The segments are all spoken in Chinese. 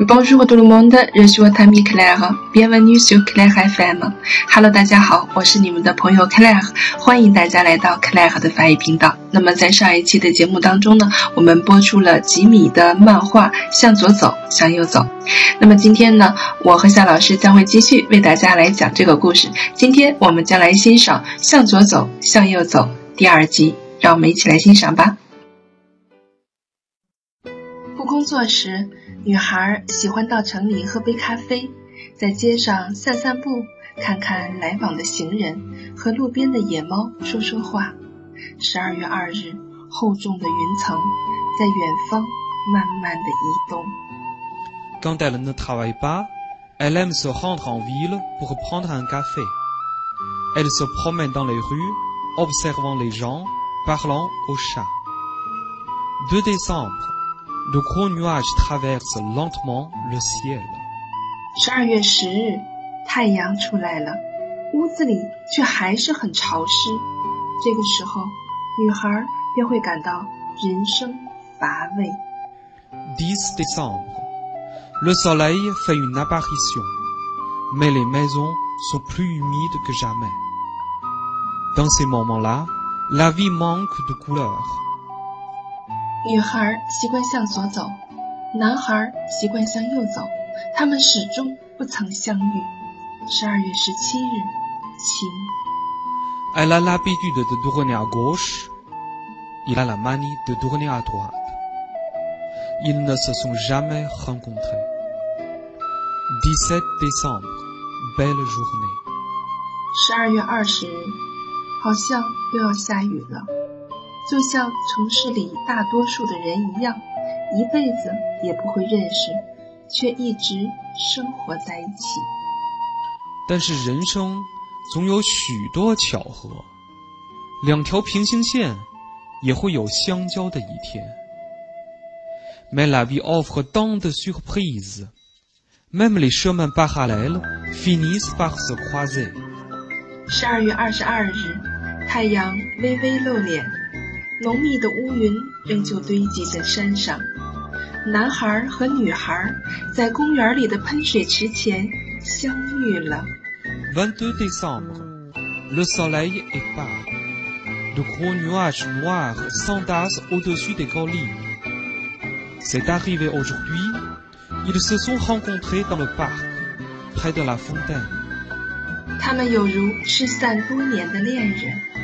Bonjour tout le monde, je suis votre ami Claire. Bienvenue sur Claire FM. Hello，大家好，我是你们的朋友 Claire，欢迎大家来到 Claire 的法语频道。那么在上一期的节目当中呢，我们播出了吉米的漫画《向左走，向右走》。那么今天呢，我和夏老师将会继续为大家来讲这个故事。今天我们将来欣赏《向左走，向右走》第二集，让我们一起来欣赏吧。不工作时。女孩喜欢到城里喝杯咖啡，在街上散散步，看看来往的行人，和路边的野猫说说话。十二月二日，厚重的云层在远方慢慢的移动。Quand elle ne travaille pas, elle aime se rendre en ville pour prendre un café. Elle se promène dans les rues, observant les gens, parlant aux chats. 2 décembre. Le gros nuage traverse lentement le ciel. 十二月十日，太阳出来了，屋子里却还是很潮湿。这个时候，女孩便会感到人生乏味。10 décembre. Le soleil fait une apparition, mais les maisons sont plus humides que jamais. Dans ces moments-là, la vie manque de couleur. 女孩习惯向左走，男孩习惯向右走，他们始终不曾相遇。十二月十七日，晴。Elle a l'habitude de tourner à gauche, il a la manie de tourner à droite. Ils ne se sont jamais rencontrés. 17 décembre, belle journée. 十二月二十日，好像又要下雨了。就像城市里大多数的人一样，一辈子也不会认识，却一直生活在一起。但是人生总有许多巧合，两条平行线也会有相交的一天。Mais la vie offre tant de surprises, même les chemins parallèles finissent par se croiser。十二月二十二日，太阳微微露脸。浓密的乌云仍旧堆积在山上。男孩和女孩在公园里的喷水池前相遇了。22 décembre, le soleil est bas. De gros nuages noirs s'entassent au-dessus des collines. C'est arrivé aujourd'hui. Ils se sont rencontrés dans le parc, près de la fontaine. 他们有如失散多年的恋人。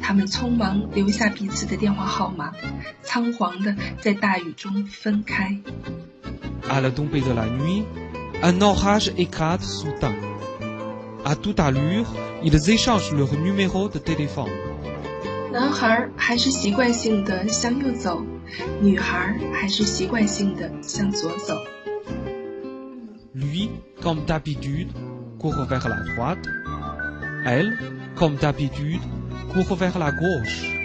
他们匆忙留下彼此的电话号码，仓皇的在大雨中分开。À la tombée de la nuit, un orage éclate soudain. À toute allure, ils échangent leur numéro de téléphone. 男孩还是习惯性的向右走，女孩还是习惯性的向左走。Lui, comme d'habitude, court vers la droite. Elle, comme d'habitude, court vers la gauche.